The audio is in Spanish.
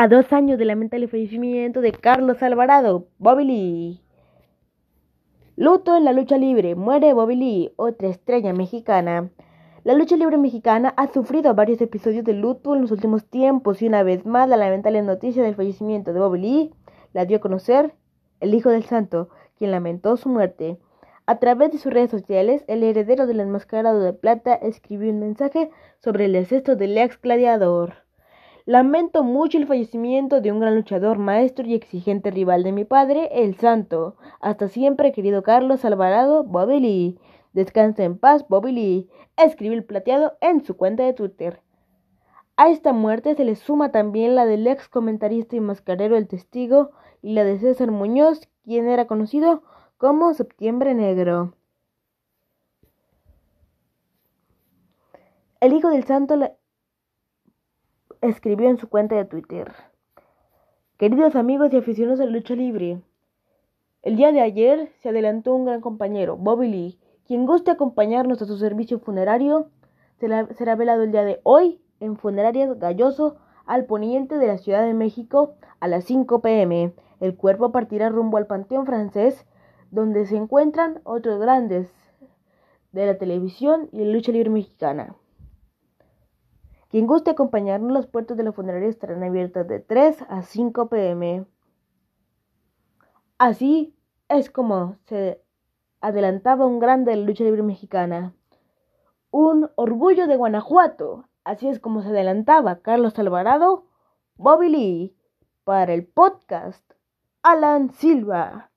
A dos años del lamentable fallecimiento de Carlos Alvarado, Bobby Lee. Luto en la lucha libre. Muere Bobby Lee, otra estrella mexicana. La lucha libre mexicana ha sufrido varios episodios de luto en los últimos tiempos y una vez más la lamentable noticia del fallecimiento de Bobby Lee la dio a conocer el Hijo del Santo, quien lamentó su muerte. A través de sus redes sociales, el heredero del enmascarado de plata escribió un mensaje sobre el deceso del ex gladiador. Lamento mucho el fallecimiento de un gran luchador, maestro y exigente rival de mi padre, el Santo. Hasta siempre, querido Carlos Alvarado, Bobby Lee. Descansa en paz, Bobby Lee. Escribió el plateado en su cuenta de Twitter. A esta muerte se le suma también la del ex comentarista y mascarero El Testigo y la de César Muñoz, quien era conocido como Septiembre Negro. El hijo del santo escribió en su cuenta de Twitter. Queridos amigos y aficionados de lucha libre, el día de ayer se adelantó un gran compañero, Bobby Lee, quien guste acompañarnos a su servicio funerario. Será velado el día de hoy en Funerarias Galloso, al poniente de la Ciudad de México, a las 5 pm. El cuerpo partirá rumbo al Panteón Francés, donde se encuentran otros grandes de la televisión y la lucha libre mexicana. Quien guste acompañarnos, las puertas de la funeraria estarán abiertas de 3 a 5 pm. Así es como se adelantaba un grande de la lucha libre mexicana. Un orgullo de Guanajuato. Así es como se adelantaba Carlos Alvarado, Bobby Lee, para el podcast Alan Silva.